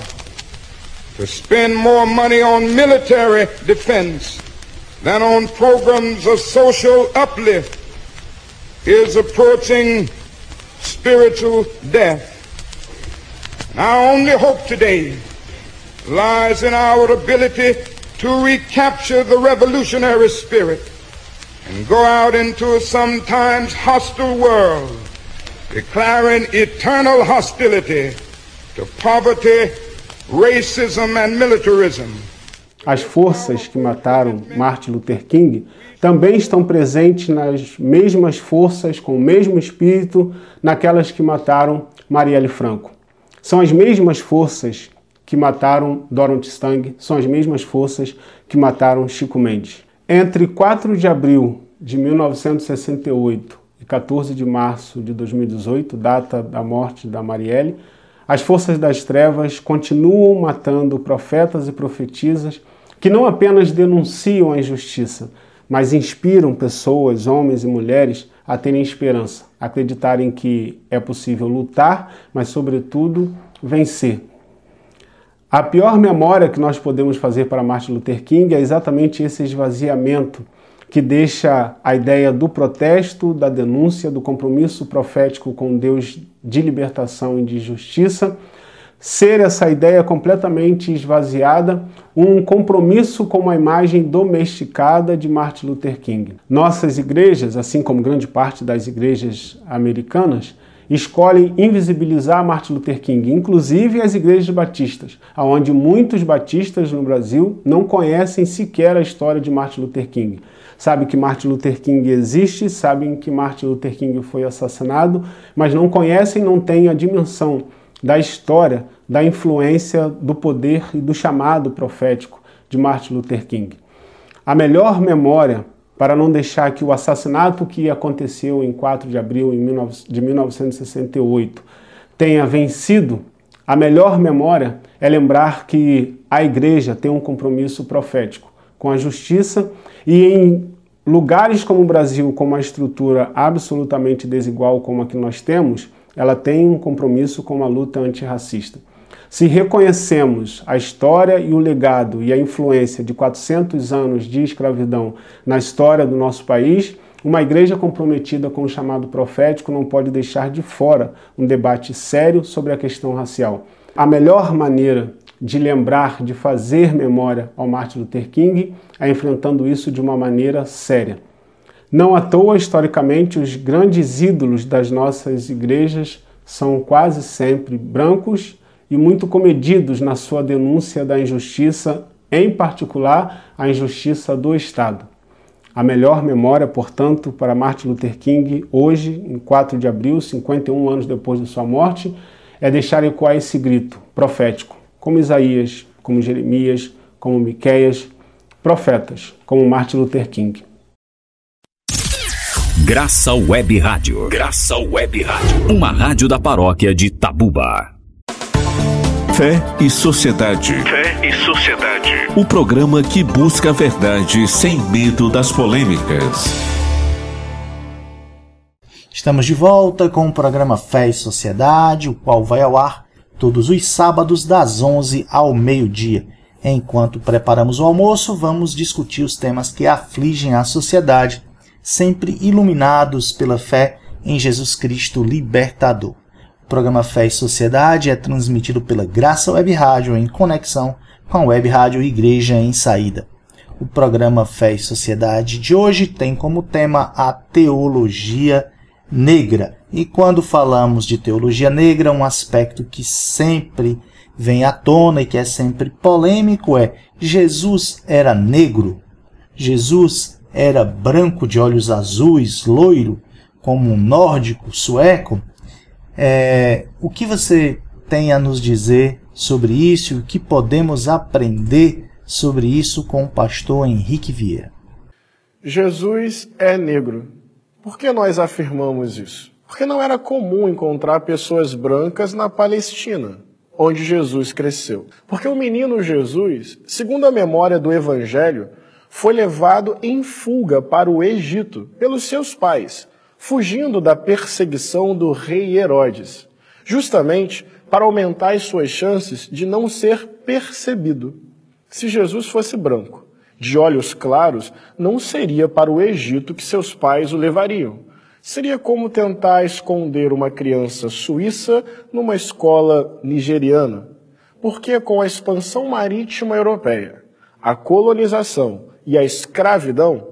to spend more money on military defense than on programs of social uplift is approaching spiritual death. And Our only hope today lies in our ability to recapture the revolutionary spirit and go out into a sometimes hostile world, declaring eternal hostility to poverty. As forças que mataram Martin Luther King também estão presentes nas mesmas forças, com o mesmo espírito, naquelas que mataram Marielle Franco. São as mesmas forças que mataram Dorothy Stang, são as mesmas forças que mataram Chico Mendes. Entre 4 de abril de 1968 e 14 de março de 2018, data da morte da Marielle, as forças das trevas continuam matando profetas e profetisas que não apenas denunciam a injustiça, mas inspiram pessoas, homens e mulheres, a terem esperança, acreditarem que é possível lutar, mas, sobretudo, vencer. A pior memória que nós podemos fazer para Martin Luther King é exatamente esse esvaziamento que deixa a ideia do protesto, da denúncia, do compromisso profético com Deus de libertação e de justiça ser essa ideia completamente esvaziada, um compromisso com uma imagem domesticada de Martin Luther King. Nossas igrejas, assim como grande parte das igrejas americanas, escolhem invisibilizar Martin Luther King, inclusive as igrejas batistas, onde muitos batistas no Brasil não conhecem sequer a história de Martin Luther King. Sabem que Martin Luther King existe, sabem que Martin Luther King foi assassinado, mas não conhecem, não têm a dimensão da história, da influência, do poder e do chamado profético de Martin Luther King. A melhor memória para não deixar que o assassinato que aconteceu em 4 de abril de 1968 tenha vencido, a melhor memória é lembrar que a igreja tem um compromisso profético com a justiça e em lugares como o Brasil, com uma estrutura absolutamente desigual como a que nós temos, ela tem um compromisso com a luta antirracista. Se reconhecemos a história e o legado e a influência de 400 anos de escravidão na história do nosso país, uma igreja comprometida com o chamado profético não pode deixar de fora um debate sério sobre a questão racial. A melhor maneira de lembrar, de fazer memória ao Martin Luther King é enfrentando isso de uma maneira séria. Não à toa, historicamente, os grandes ídolos das nossas igrejas são quase sempre brancos e muito comedidos na sua denúncia da injustiça, em particular a injustiça do Estado. A melhor memória, portanto, para Martin Luther King, hoje, em 4 de abril, 51 anos depois de sua morte, é deixar ecoar esse grito profético, como Isaías, como Jeremias, como Miqueias, profetas, como Martin Luther King. Graça Web Rádio. Graça Web Rádio. Uma rádio da paróquia de Tabuba. Fé e Sociedade. Fé e Sociedade. O programa que busca a verdade sem medo das polêmicas. Estamos de volta com o programa Fé e Sociedade, o qual vai ao ar todos os sábados das 11 ao meio-dia. Enquanto preparamos o almoço, vamos discutir os temas que afligem a sociedade sempre iluminados pela fé em Jesus Cristo libertador. O programa Fé e Sociedade é transmitido pela Graça Web Rádio em conexão com a Web Rádio Igreja em Saída. O programa Fé e Sociedade de hoje tem como tema a teologia negra. E quando falamos de teologia negra, um aspecto que sempre vem à tona e que é sempre polêmico é: Jesus era negro? Jesus era branco de olhos azuis, loiro, como um nórdico, sueco? É, o que você tem a nos dizer sobre isso e o que podemos aprender sobre isso com o pastor Henrique Vieira? Jesus é negro. Por que nós afirmamos isso? Porque não era comum encontrar pessoas brancas na Palestina, onde Jesus cresceu. Porque o menino Jesus, segundo a memória do Evangelho, foi levado em fuga para o Egito pelos seus pais, fugindo da perseguição do rei Herodes, justamente para aumentar as suas chances de não ser percebido. Se Jesus fosse branco, de olhos claros, não seria para o Egito que seus pais o levariam. Seria como tentar esconder uma criança suíça numa escola nigeriana. Porque com a expansão marítima europeia, a colonização e a escravidão,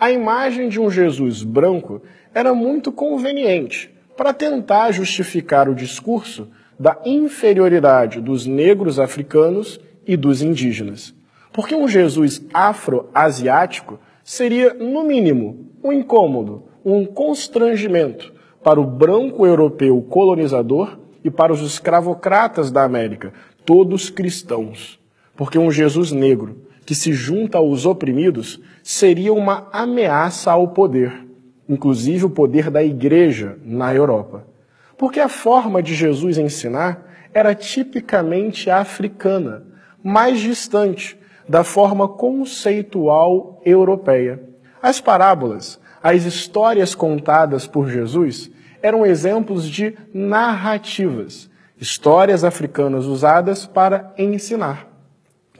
a imagem de um Jesus branco era muito conveniente para tentar justificar o discurso da inferioridade dos negros africanos e dos indígenas. Porque um Jesus afro-asiático seria, no mínimo, um incômodo, um constrangimento para o branco europeu colonizador e para os escravocratas da América, todos cristãos. Porque um Jesus negro que se junta aos oprimidos seria uma ameaça ao poder, inclusive o poder da igreja na Europa. Porque a forma de Jesus ensinar era tipicamente africana, mais distante, da forma conceitual europeia. As parábolas, as histórias contadas por Jesus, eram exemplos de narrativas, histórias africanas usadas para ensinar.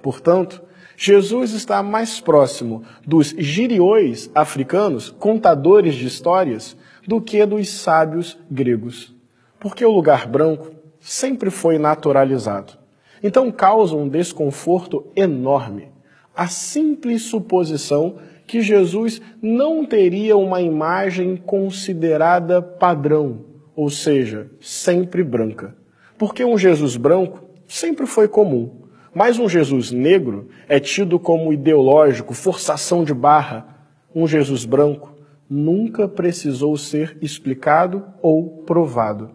Portanto, Jesus está mais próximo dos giriões africanos, contadores de histórias, do que dos sábios gregos. Porque o lugar branco sempre foi naturalizado. Então causa um desconforto enorme a simples suposição que Jesus não teria uma imagem considerada padrão, ou seja, sempre branca. Porque um Jesus branco sempre foi comum, mas um Jesus negro é tido como ideológico, forçação de barra. Um Jesus branco nunca precisou ser explicado ou provado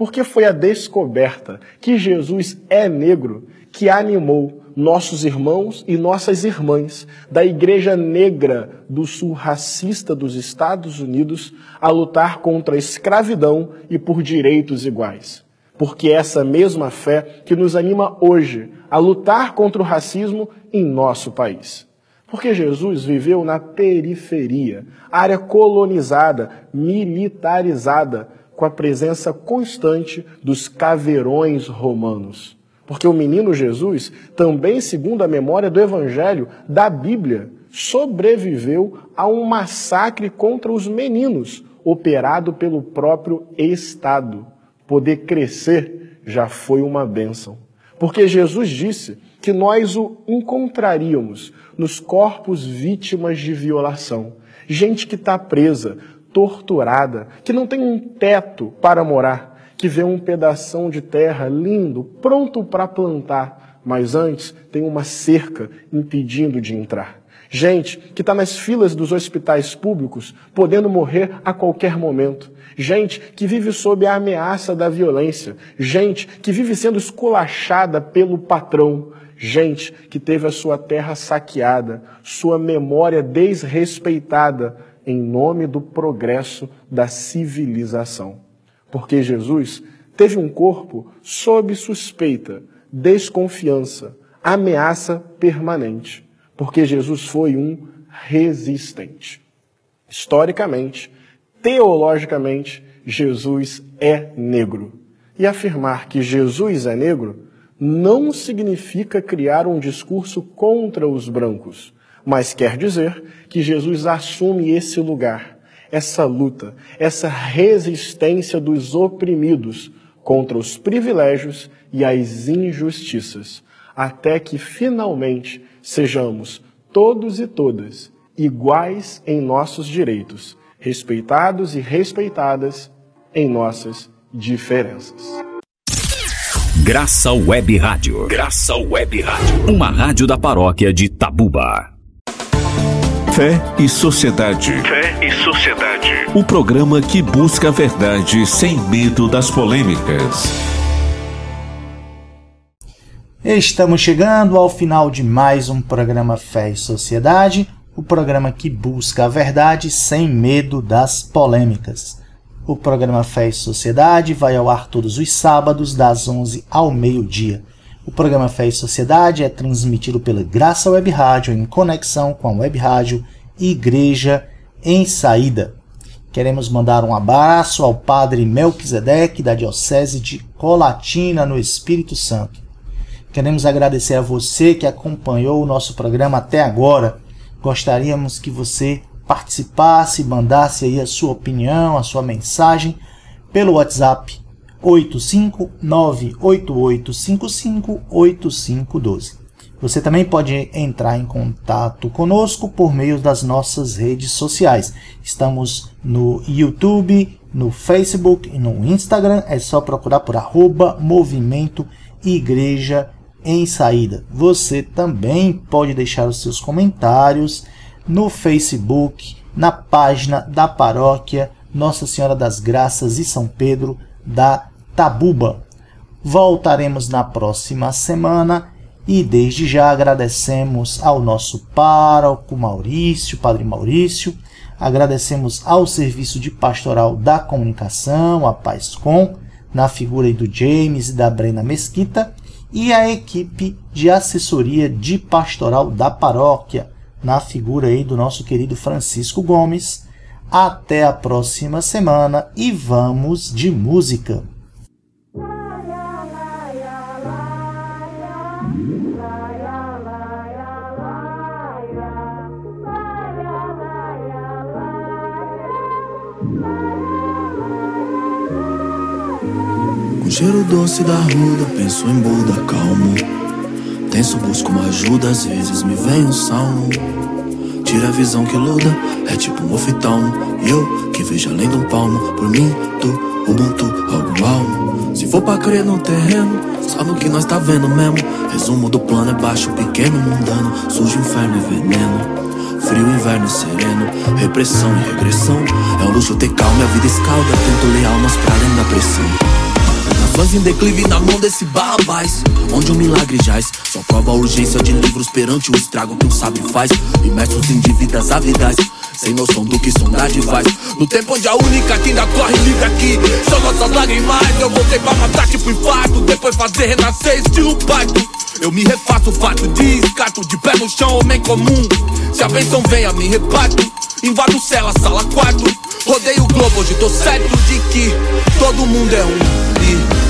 porque foi a descoberta que Jesus é negro que animou nossos irmãos e nossas irmãs da Igreja Negra do Sul racista dos Estados Unidos a lutar contra a escravidão e por direitos iguais. Porque é essa mesma fé que nos anima hoje a lutar contra o racismo em nosso país. Porque Jesus viveu na periferia, área colonizada, militarizada, com a presença constante dos caveirões romanos. Porque o menino Jesus, também segundo a memória do Evangelho da Bíblia, sobreviveu a um massacre contra os meninos, operado pelo próprio Estado. Poder crescer já foi uma bênção. Porque Jesus disse que nós o encontraríamos nos corpos vítimas de violação. Gente que está presa, torturada, que não tem um teto para morar, que vê um pedação de terra lindo, pronto para plantar, mas antes tem uma cerca impedindo de entrar. Gente que está nas filas dos hospitais públicos, podendo morrer a qualquer momento. Gente que vive sob a ameaça da violência. Gente que vive sendo esculachada pelo patrão. Gente que teve a sua terra saqueada, sua memória desrespeitada em nome do progresso da civilização. Porque Jesus teve um corpo sob suspeita, desconfiança, ameaça permanente. Porque Jesus foi um resistente. Historicamente, teologicamente, Jesus é negro. E afirmar que Jesus é negro não significa criar um discurso contra os brancos, mas quer dizer que Jesus assume esse lugar, essa luta, essa resistência dos oprimidos contra os privilégios e as injustiças, até que finalmente sejamos todos e todas iguais em nossos direitos, respeitados e respeitadas em nossas diferenças. Graça Web Rádio. Graça Web Rádio. Uma rádio da paróquia de Tabuba. Fé e Sociedade. Fé e Sociedade. O programa que busca a verdade sem medo das polêmicas. Estamos chegando ao final de mais um programa Fé e Sociedade, o programa que busca a verdade sem medo das polêmicas. O programa Fé e Sociedade vai ao ar todos os sábados, das 11 ao meio-dia. O programa Fé e Sociedade é transmitido pela Graça Web Rádio em conexão com a Web Rádio Igreja em Saída. Queremos mandar um abraço ao Padre Melquisedeque da Diocese de Colatina, no Espírito Santo. Queremos agradecer a você que acompanhou o nosso programa até agora. Gostaríamos que você participasse, mandasse aí a sua opinião, a sua mensagem pelo WhatsApp 85988558512. Você também pode entrar em contato conosco por meio das nossas redes sociais. Estamos no YouTube, no Facebook e no Instagram. É só procurar por arroba Movimento Igreja em Saída. Você também pode deixar os seus comentários no Facebook, na página da paróquia Nossa Senhora das Graças e São Pedro da Tabuba. Voltaremos na próxima semana e desde já agradecemos ao nosso pároco Maurício, Padre Maurício, agradecemos ao Serviço de Pastoral da Comunicação, a PazCom, na figura do James e da Brena Mesquita, e a equipe de assessoria de pastoral da paróquia, na figura aí do nosso querido Francisco Gomes. Até a próxima semana e vamos de música. Cheiro doce da ruda, penso em Buda calmo Tenso, busco uma ajuda, às vezes me vem um salmo. Tira a visão que luda, é tipo um oftalmo. E eu que vejo além de um palmo, por mim, tu, Ubuntu, algo almo. Se for pra crer no terreno, só no que nós tá vendo mesmo. Resumo do plano é baixo, pequeno, mundano. Sujo, inferno e veneno. Frio, inverno sereno. Repressão e regressão. É um luxo ter calma, a vida escalda. Tento leal, mas pra além da pressão. Fãs em declive na mão desse barrabás Onde o milagre jaz Só prova a urgência de livros perante o estrago que um sábio faz. Imersos em dívidas avidais sem noção do que sondagem faz. No tempo onde a única que ainda corre livre aqui. São nossas lágrimas Eu voltei pra matar tipo infarto. Depois fazer renascer estilo pacto Eu me refaço, fato de escato De pé no chão, homem comum. Se a benção vem, a me reparto. Invado cela, sala 4 Rodeio o globo, hoje tô certo de que Todo mundo é um. E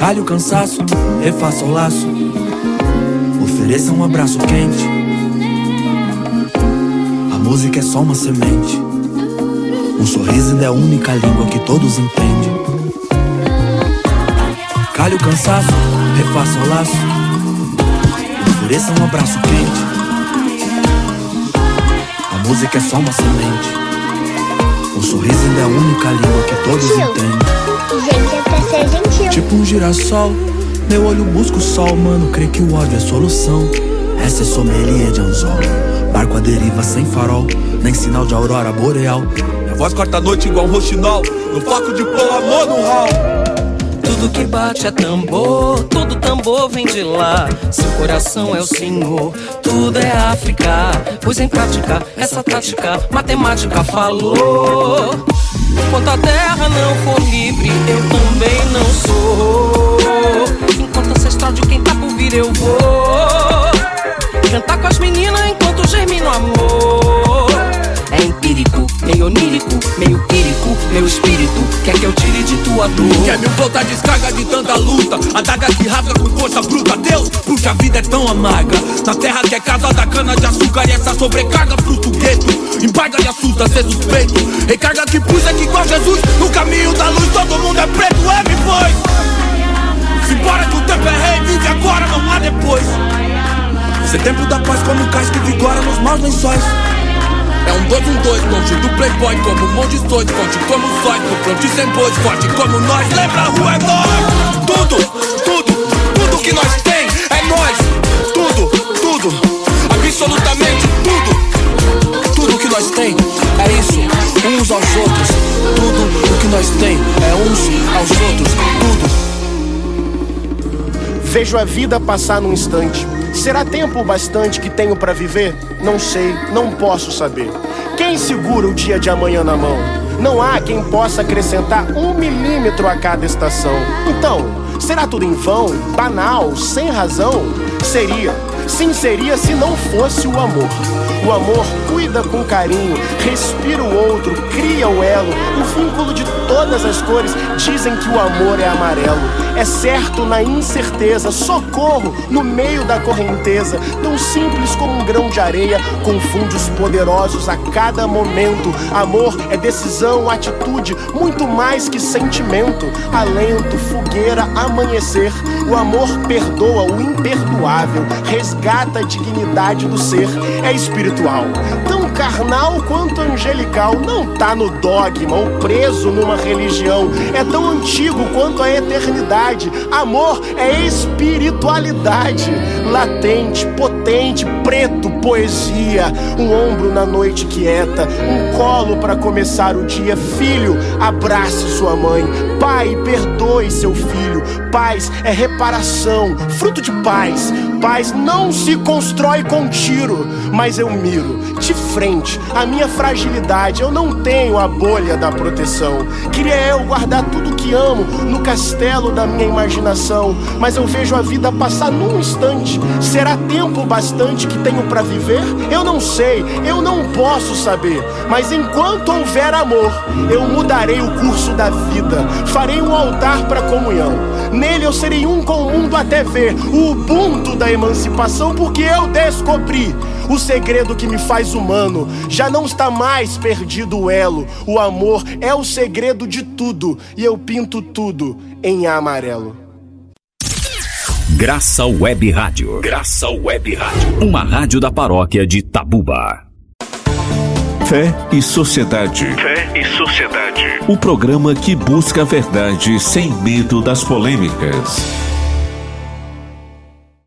Calhe o cansaço, refaça o laço. Ofereça um abraço quente. A música é só uma semente. Um sorriso ainda é a única língua que todos entendem. Calhe o cansaço, refaça o laço. Ofereça um abraço quente. A música é só uma semente. Um sorriso ainda é a única língua que todos entendem. Tipo um girassol, meu olho busca o sol, mano. Crê que o ódio é solução. Essa é sommelier de anzol. Barco a deriva sem farol, nem sinal de aurora boreal. Minha voz corta a noite igual um roxinol. No foco de pôr amor no hall. Tudo que bate é tambor, todo tambor vem de lá. Seu coração é o Senhor, tudo é África. Pois em prática, essa tática, matemática falou. Enquanto a terra não for livre, eu também não sou. Enquanto ancestral de quem tá por vir, eu vou. Cantar com as meninas enquanto germina o amor. É meio onírico meio írico, meu espírito quer que eu tire de tua dor. Quer me botar descarga de tanta luta, adaga que rasga com força bruta. Deus, porque a vida é tão amarga. Na terra que é casa da cana de açúcar e essa sobrecarga fruto gueto. Embarga e assusta ser suspeito. Recarga que puxa que igual Jesus no caminho da luz todo mundo é preto, é me foi. Simbora que o tempo é rei, vive agora, não há depois. Ser tempo da paz como cais que vigora nos maus lençóis. É um dois, um dois, longe do playboy Como um monte de dois, forte como sóis No front sem bois, forte como nós. Lembra a rua é nós. Tudo, tudo, tudo que nós tem é nós. Tudo, tudo, absolutamente tudo. Tudo que nós tem é isso, uns aos outros. Tudo o que nós tem é uns aos outros. Tudo Vejo a vida passar num instante Será tempo bastante que tenho para viver? Não sei, não posso saber. Quem segura o dia de amanhã na mão? Não há quem possa acrescentar um milímetro a cada estação. Então, será tudo em vão, banal, sem razão? Seria, sim seria se não fosse o amor. O amor cuida com carinho, respira o outro, cria o elo, o vínculo de todas as cores. Dizem que o amor é amarelo. É certo na incerteza, socorro no meio da correnteza. Tão simples como um grão de areia, confunde os poderosos a cada momento. Amor é decisão, atitude, muito mais que sentimento. Alento, fogueira, amanhecer. O amor perdoa o imperdoável, resgata a dignidade do ser. É espiritual, tão carnal quanto angelical. Não tá no dogma ou preso numa religião. É tão antigo quanto a eternidade. Amor é espiritualidade, latente, potente, preto, poesia. Um ombro na noite quieta, um colo para começar o dia. Filho, abrace sua mãe. Pai, perdoe seu filho. Paz é reparação, fruto de paz. Paz não se constrói com tiro, mas eu miro de frente a minha fragilidade. Eu não tenho a bolha da proteção. Queria eu guardar tudo amo no castelo da minha imaginação, mas eu vejo a vida passar num instante. Será tempo bastante que tenho para viver? Eu não sei, eu não posso saber. Mas enquanto houver amor, eu mudarei o curso da vida. Farei um altar para comunhão. Nele eu serei um com o mundo até ver o ubuntu da emancipação, porque eu descobri o segredo que me faz humano. Já não está mais perdido o elo. O amor é o segredo de tudo e eu pinto tudo em amarelo. Graça Web Rádio. Graça Web Rádio. Uma rádio da paróquia de Tabuba. Fé e Sociedade. Fé e Sociedade. O programa que busca a verdade sem medo das polêmicas.